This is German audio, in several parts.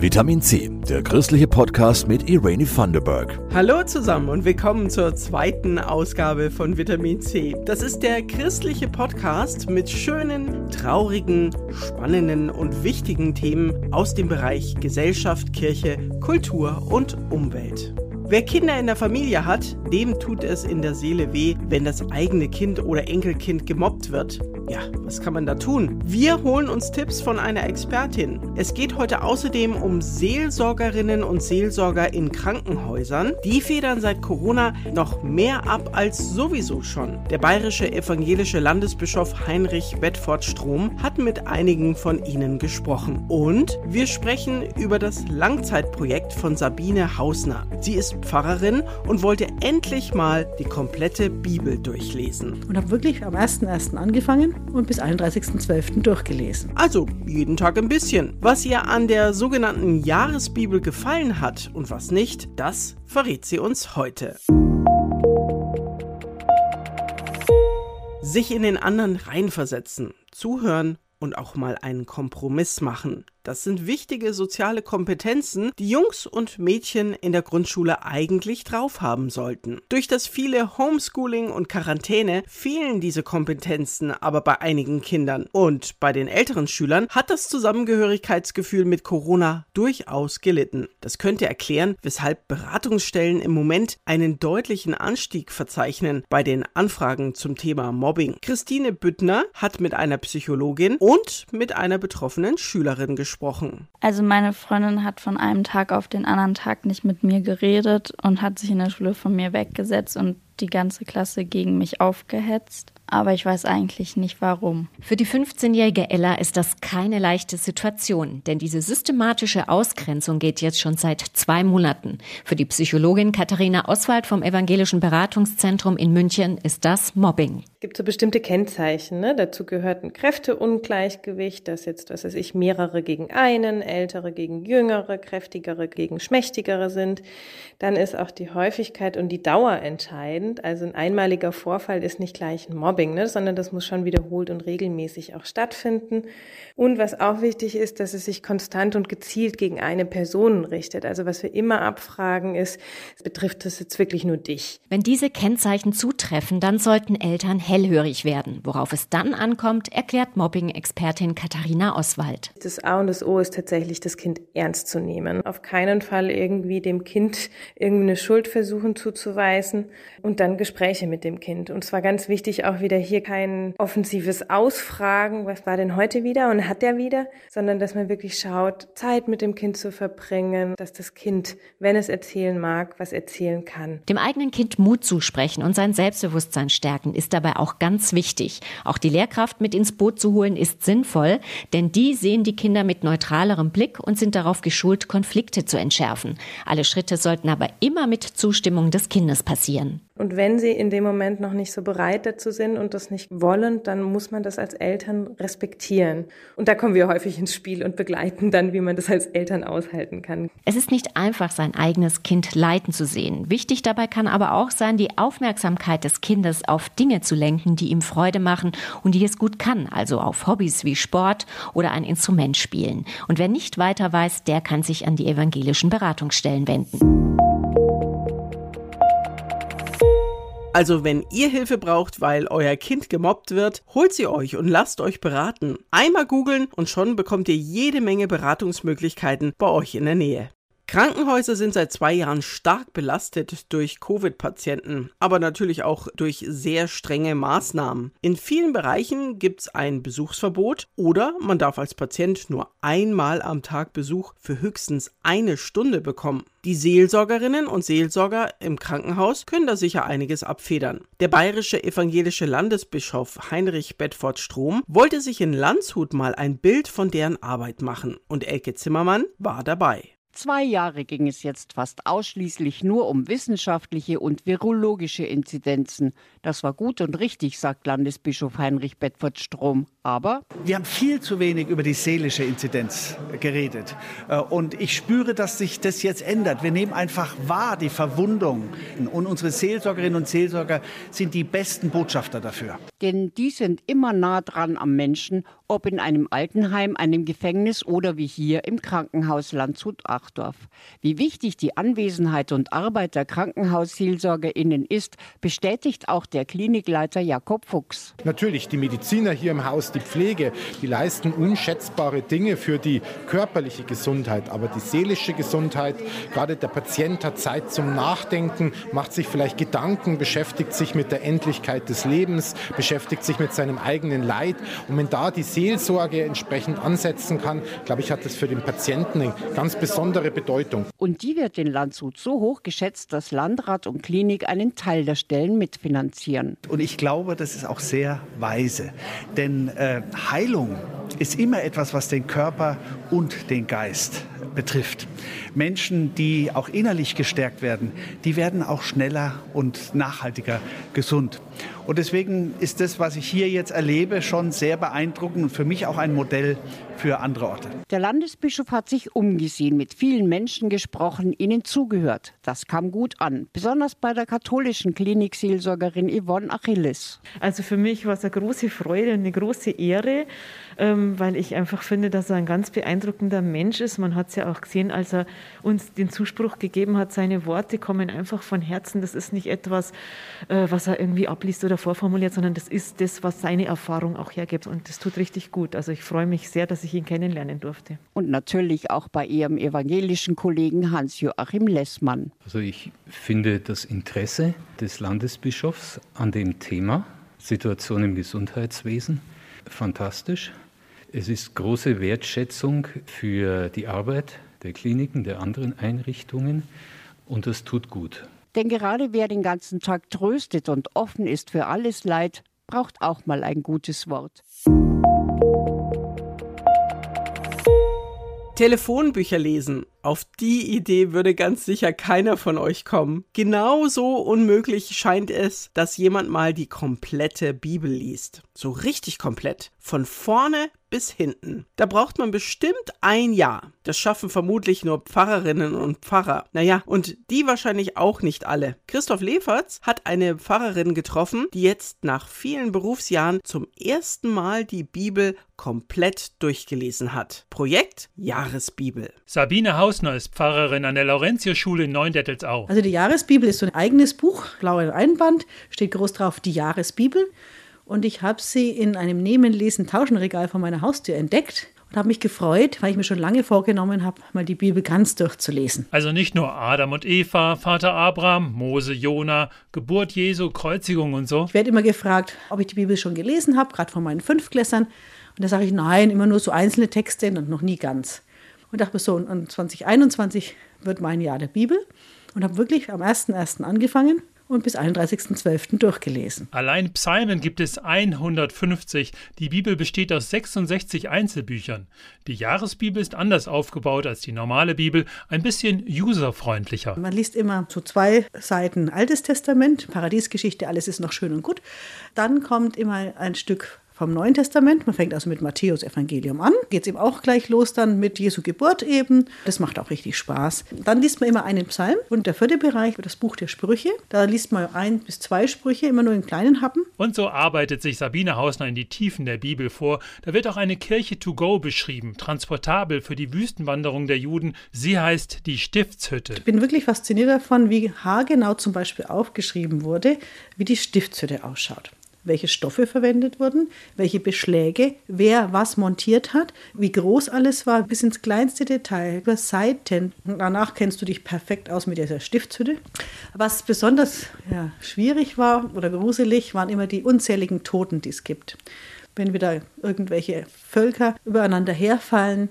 Vitamin C, der christliche Podcast mit Irene Thunderberg. Hallo zusammen und willkommen zur zweiten Ausgabe von Vitamin C. Das ist der christliche Podcast mit schönen, traurigen, spannenden und wichtigen Themen aus dem Bereich Gesellschaft, Kirche, Kultur und Umwelt. Wer Kinder in der Familie hat, dem tut es in der Seele weh, wenn das eigene Kind oder Enkelkind gemobbt wird. Ja, was kann man da tun? Wir holen uns Tipps von einer Expertin. Es geht heute außerdem um Seelsorgerinnen und Seelsorger in Krankenhäusern. Die federn seit Corona noch mehr ab als sowieso schon. Der bayerische evangelische Landesbischof Heinrich Bedford Strom hat mit einigen von ihnen gesprochen. Und wir sprechen über das Langzeitprojekt von Sabine Hausner. Sie ist Pfarrerin und wollte endlich mal die komplette Bibel durchlesen. Und habe wirklich am 1.1. angefangen und bis 31.12. durchgelesen. Also jeden Tag ein bisschen. Was ihr an der sogenannten Jahresbibel gefallen hat und was nicht, das verrät sie uns heute. Sich in den anderen reinversetzen, zuhören und auch mal einen Kompromiss machen. Das sind wichtige soziale Kompetenzen, die Jungs und Mädchen in der Grundschule eigentlich drauf haben sollten. Durch das viele Homeschooling und Quarantäne fehlen diese Kompetenzen aber bei einigen Kindern. Und bei den älteren Schülern hat das Zusammengehörigkeitsgefühl mit Corona durchaus gelitten. Das könnte erklären, weshalb Beratungsstellen im Moment einen deutlichen Anstieg verzeichnen bei den Anfragen zum Thema Mobbing. Christine Büttner hat mit einer Psychologin und mit einer betroffenen Schülerin gesprochen gesprochen? Also meine Freundin hat von einem Tag auf den anderen Tag nicht mit mir geredet und hat sich in der Schule von mir weggesetzt und die ganze Klasse gegen mich aufgehetzt aber ich weiß eigentlich nicht warum. Für die 15-jährige Ella ist das keine leichte Situation, denn diese systematische Ausgrenzung geht jetzt schon seit zwei Monaten. Für die Psychologin Katharina Oswald vom Evangelischen Beratungszentrum in München ist das Mobbing. Es gibt so bestimmte Kennzeichen. Ne? Dazu gehört ein Kräfteungleichgewicht, dass jetzt, was weiß ich, mehrere gegen einen, ältere gegen jüngere, kräftigere gegen schmächtigere sind. Dann ist auch die Häufigkeit und die Dauer entscheidend. Also ein einmaliger Vorfall ist nicht gleich ein Mobbing. Mobbing, ne, sondern das muss schon wiederholt und regelmäßig auch stattfinden. Und was auch wichtig ist, dass es sich konstant und gezielt gegen eine Person richtet. Also was wir immer abfragen ist, betrifft das jetzt wirklich nur dich? Wenn diese Kennzeichen zutreffen, dann sollten Eltern hellhörig werden. Worauf es dann ankommt, erklärt Mobbing-Expertin Katharina Oswald. Das A und das O ist tatsächlich, das Kind ernst zu nehmen. Auf keinen Fall irgendwie dem Kind irgendwie eine Schuld versuchen zuzuweisen und dann Gespräche mit dem Kind. Und zwar ganz wichtig auch wieder hier kein offensives Ausfragen, was war denn heute wieder und hat der wieder, sondern dass man wirklich schaut, Zeit mit dem Kind zu verbringen, dass das Kind, wenn es erzählen mag, was erzählen kann. Dem eigenen Kind Mut zusprechen und sein Selbstbewusstsein stärken ist dabei auch ganz wichtig. Auch die Lehrkraft mit ins Boot zu holen ist sinnvoll, denn die sehen die Kinder mit neutralerem Blick und sind darauf geschult, Konflikte zu entschärfen. Alle Schritte sollten aber immer mit Zustimmung des Kindes passieren. Und wenn sie in dem Moment noch nicht so bereit dazu sind und das nicht wollen, dann muss man das als Eltern respektieren. Und da kommen wir häufig ins Spiel und begleiten dann, wie man das als Eltern aushalten kann. Es ist nicht einfach, sein eigenes Kind leiten zu sehen. Wichtig dabei kann aber auch sein, die Aufmerksamkeit des Kindes auf Dinge zu lenken, die ihm Freude machen und die es gut kann, also auf Hobbys wie Sport oder ein Instrument spielen. Und wer nicht weiter weiß, der kann sich an die evangelischen Beratungsstellen wenden. Also wenn ihr Hilfe braucht, weil euer Kind gemobbt wird, holt sie euch und lasst euch beraten. Einmal googeln und schon bekommt ihr jede Menge Beratungsmöglichkeiten bei euch in der Nähe. Krankenhäuser sind seit zwei Jahren stark belastet durch Covid-Patienten, aber natürlich auch durch sehr strenge Maßnahmen. In vielen Bereichen gibt es ein Besuchsverbot oder man darf als Patient nur einmal am Tag Besuch für höchstens eine Stunde bekommen. Die Seelsorgerinnen und Seelsorger im Krankenhaus können da sicher einiges abfedern. Der bayerische evangelische Landesbischof Heinrich Bedford Strom wollte sich in Landshut mal ein Bild von deren Arbeit machen und Elke Zimmermann war dabei. Zwei Jahre ging es jetzt fast ausschließlich nur um wissenschaftliche und virologische Inzidenzen. Das war gut und richtig, sagt Landesbischof Heinrich Bedford Strom. Aber wir haben viel zu wenig über die seelische Inzidenz geredet. Äh, und ich spüre, dass sich das jetzt ändert. Wir nehmen einfach wahr die Verwundung. Und unsere Seelsorgerinnen und Seelsorger sind die besten Botschafter dafür. Denn die sind immer nah dran am Menschen ob in einem Altenheim, einem Gefängnis oder wie hier im Krankenhaus Landshut-Achdorf. Wie wichtig die Anwesenheit und Arbeit der KrankenhausseelsorgerInnen ist, bestätigt auch der Klinikleiter Jakob Fuchs. Natürlich, die Mediziner hier im Haus, die Pflege, die leisten unschätzbare Dinge für die körperliche Gesundheit, aber die seelische Gesundheit, gerade der Patient hat Zeit zum Nachdenken, macht sich vielleicht Gedanken, beschäftigt sich mit der Endlichkeit des Lebens, beschäftigt sich mit seinem eigenen Leid. Und wenn da die Seelsorge entsprechend ansetzen kann, glaube ich, hat das für den Patienten eine ganz besondere Bedeutung. Und die wird in Landshut so hoch geschätzt, dass Landrat und Klinik einen Teil der Stellen mitfinanzieren. Und ich glaube, das ist auch sehr weise. Denn äh, Heilung ist immer etwas, was den Körper und den Geist betrifft. Menschen, die auch innerlich gestärkt werden, die werden auch schneller und nachhaltiger gesund. Und deswegen ist das, was ich hier jetzt erlebe, schon sehr beeindruckend und für mich auch ein Modell für andere Orte. Der Landesbischof hat sich umgesehen, mit vielen Menschen gesprochen, ihnen zugehört. Das kam gut an, besonders bei der katholischen Klinikseelsorgerin Yvonne Achilles. Also für mich war es eine große Freude und eine große Ehre, ähm, weil ich einfach finde, dass er ein ganz beeindruckender Mensch ist. Man hat es ja auch gesehen, als er uns den Zuspruch gegeben hat, seine Worte kommen einfach von Herzen. Das ist nicht etwas, äh, was er irgendwie abliest oder vorformuliert, sondern das ist das, was seine Erfahrung auch hergibt. Und das tut richtig gut. Also ich freue mich sehr, dass ich ihn kennenlernen durfte. Und natürlich auch bei ihrem evangelischen Kollegen Hans-Joachim Lessmann. Also ich finde das Interesse des Landesbischofs an dem Thema Situation im Gesundheitswesen fantastisch. Es ist große Wertschätzung für die Arbeit der Kliniken, der anderen Einrichtungen und das tut gut. Denn gerade wer den ganzen Tag tröstet und offen ist für alles Leid, braucht auch mal ein gutes Wort. Telefonbücher lesen. Auf die Idee würde ganz sicher keiner von euch kommen. Genauso unmöglich scheint es, dass jemand mal die komplette Bibel liest. So richtig komplett. Von vorne bis hinten. Da braucht man bestimmt ein Jahr. Das schaffen vermutlich nur Pfarrerinnen und Pfarrer. Naja, und die wahrscheinlich auch nicht alle. Christoph Leferz hat eine Pfarrerin getroffen, die jetzt nach vielen Berufsjahren zum ersten Mal die Bibel komplett durchgelesen hat. Projekt Jahresbibel. Sabine Hausner ist Pfarrerin an der Laurentierschule in Neundettelsau. Also die Jahresbibel ist so ein eigenes Buch, blauer Einband, steht groß drauf die Jahresbibel und ich habe sie in einem Nehmen, Lesen, Tauschenregal vor meiner Haustür entdeckt und habe mich gefreut, weil ich mir schon lange vorgenommen habe, mal die Bibel ganz durchzulesen. Also nicht nur Adam und Eva, Vater Abraham, Mose, Jona, Geburt Jesu, Kreuzigung und so. Ich werde immer gefragt, ob ich die Bibel schon gelesen habe, gerade von meinen Fünfklässern. Und da sage ich nein, immer nur so einzelne Texte und noch nie ganz. Und dachte mir so, und 2021 wird mein Jahr der Bibel und habe wirklich am 1.1. angefangen und bis 31.12. durchgelesen. Allein Psalmen gibt es 150. Die Bibel besteht aus 66 Einzelbüchern. Die Jahresbibel ist anders aufgebaut als die normale Bibel, ein bisschen userfreundlicher. Man liest immer so zwei Seiten Altes Testament, Paradiesgeschichte, alles ist noch schön und gut. Dann kommt immer ein Stück vom Neuen Testament. Man fängt also mit Matthäus Evangelium an. Geht es eben auch gleich los dann mit Jesu Geburt eben. Das macht auch richtig Spaß. Dann liest man immer einen Psalm und der vierte Bereich wird das Buch der Sprüche. Da liest man ein bis zwei Sprüche, immer nur in kleinen Happen. Und so arbeitet sich Sabine Hausner in die Tiefen der Bibel vor. Da wird auch eine Kirche to go beschrieben, transportabel für die Wüstenwanderung der Juden. Sie heißt die Stiftshütte. Ich bin wirklich fasziniert davon, wie haargenau zum Beispiel aufgeschrieben wurde, wie die Stiftshütte ausschaut welche Stoffe verwendet wurden, welche Beschläge, wer was montiert hat, wie groß alles war, bis ins kleinste Detail, über Seiten. Und danach kennst du dich perfekt aus mit dieser Stiftshütte. Was besonders ja, schwierig war oder gruselig, waren immer die unzähligen Toten, die es gibt. Wenn wieder irgendwelche Völker übereinander herfallen,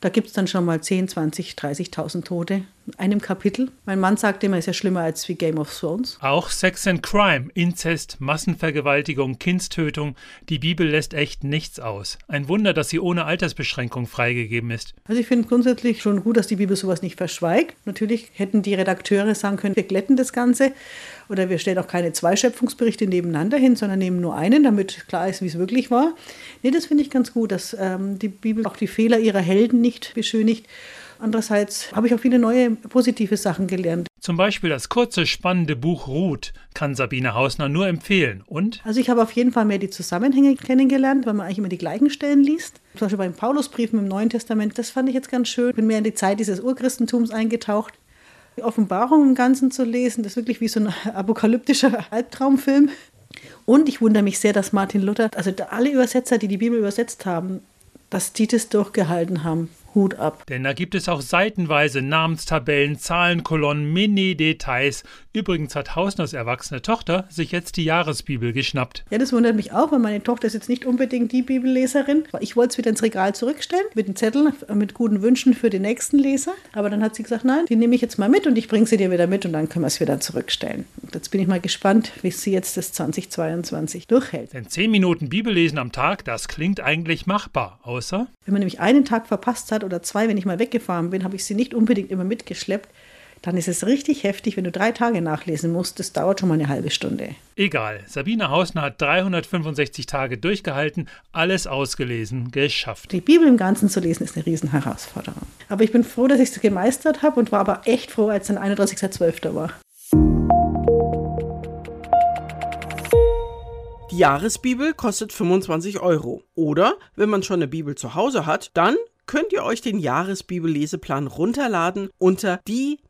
da gibt es dann schon mal 10, 20, 30.000 Tote einem Kapitel. Mein Mann sagt immer, es ist ja schlimmer als wie Game of Thrones. Auch Sex and Crime, Inzest, Massenvergewaltigung, Kindstötung. Die Bibel lässt echt nichts aus. Ein Wunder, dass sie ohne Altersbeschränkung freigegeben ist. Also ich finde grundsätzlich schon gut, dass die Bibel sowas nicht verschweigt. Natürlich hätten die Redakteure sagen können, wir glätten das Ganze. Oder wir stellen auch keine zwei Schöpfungsberichte nebeneinander hin, sondern nehmen nur einen, damit klar ist, wie es wirklich war. Nee, das finde ich ganz gut, dass ähm, die Bibel auch die Fehler ihrer Helden nicht beschönigt, Andererseits habe ich auch viele neue positive Sachen gelernt. Zum Beispiel das kurze, spannende Buch Ruth kann Sabine Hausner nur empfehlen. Und? Also ich habe auf jeden Fall mehr die Zusammenhänge kennengelernt, weil man eigentlich immer die gleichen Stellen liest. Zum Beispiel beim Paulusbriefen im Neuen Testament, das fand ich jetzt ganz schön. Bin mehr in die Zeit dieses Urchristentums eingetaucht. Die Offenbarung im Ganzen zu lesen, das ist wirklich wie so ein apokalyptischer Albtraumfilm. Und ich wundere mich sehr, dass Martin Luther, also alle Übersetzer, die die Bibel übersetzt haben, dass die das durchgehalten haben. Hut ab. Denn da gibt es auch seitenweise Namenstabellen, Zahlenkolonnen, Mini-Details. Übrigens hat Hausners erwachsene Tochter sich jetzt die Jahresbibel geschnappt. Ja, das wundert mich auch, weil meine Tochter ist jetzt nicht unbedingt die Bibelleserin. Ich wollte es wieder ins Regal zurückstellen mit einem Zettel mit guten Wünschen für den nächsten Leser. Aber dann hat sie gesagt, nein, die nehme ich jetzt mal mit und ich bringe sie dir wieder mit und dann können wir es wieder zurückstellen. Und jetzt bin ich mal gespannt, wie sie jetzt das 2022 durchhält. Denn 10 Minuten Bibellesen am Tag, das klingt eigentlich machbar, außer? Wenn man nämlich einen Tag verpasst hat oder zwei, wenn ich mal weggefahren bin, habe ich sie nicht unbedingt immer mitgeschleppt. Dann ist es richtig heftig, wenn du drei Tage nachlesen musst. Das dauert schon mal eine halbe Stunde. Egal. Sabine Hausner hat 365 Tage durchgehalten, alles ausgelesen, geschafft. Die Bibel im Ganzen zu lesen ist eine Riesenherausforderung. Aber ich bin froh, dass ich es gemeistert habe und war aber echt froh, als dann 31.12. war. Die Jahresbibel kostet 25 Euro. Oder, wenn man schon eine Bibel zu Hause hat, dann könnt ihr euch den Jahresbibel-Leseplan runterladen unter die-bibel.de.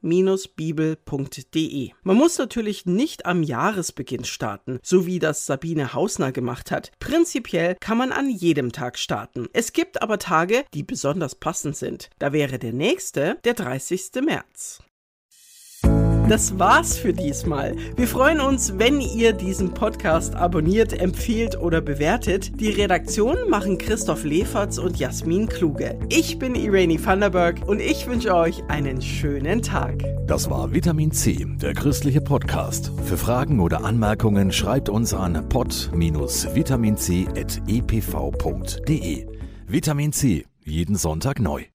Man muss natürlich nicht am Jahresbeginn starten, so wie das Sabine Hausner gemacht hat. Prinzipiell kann man an jedem Tag starten. Es gibt aber Tage, die besonders passend sind. Da wäre der nächste der 30. März. Das war's für diesmal. Wir freuen uns, wenn ihr diesen Podcast abonniert, empfiehlt oder bewertet. Die Redaktion machen Christoph Leferz und Jasmin Kluge. Ich bin Irene Vanderberg und ich wünsche euch einen schönen Tag. Das war Vitamin C, der christliche Podcast. Für Fragen oder Anmerkungen schreibt uns an pod-vitaminc.epv.de. Vitamin C, jeden Sonntag neu.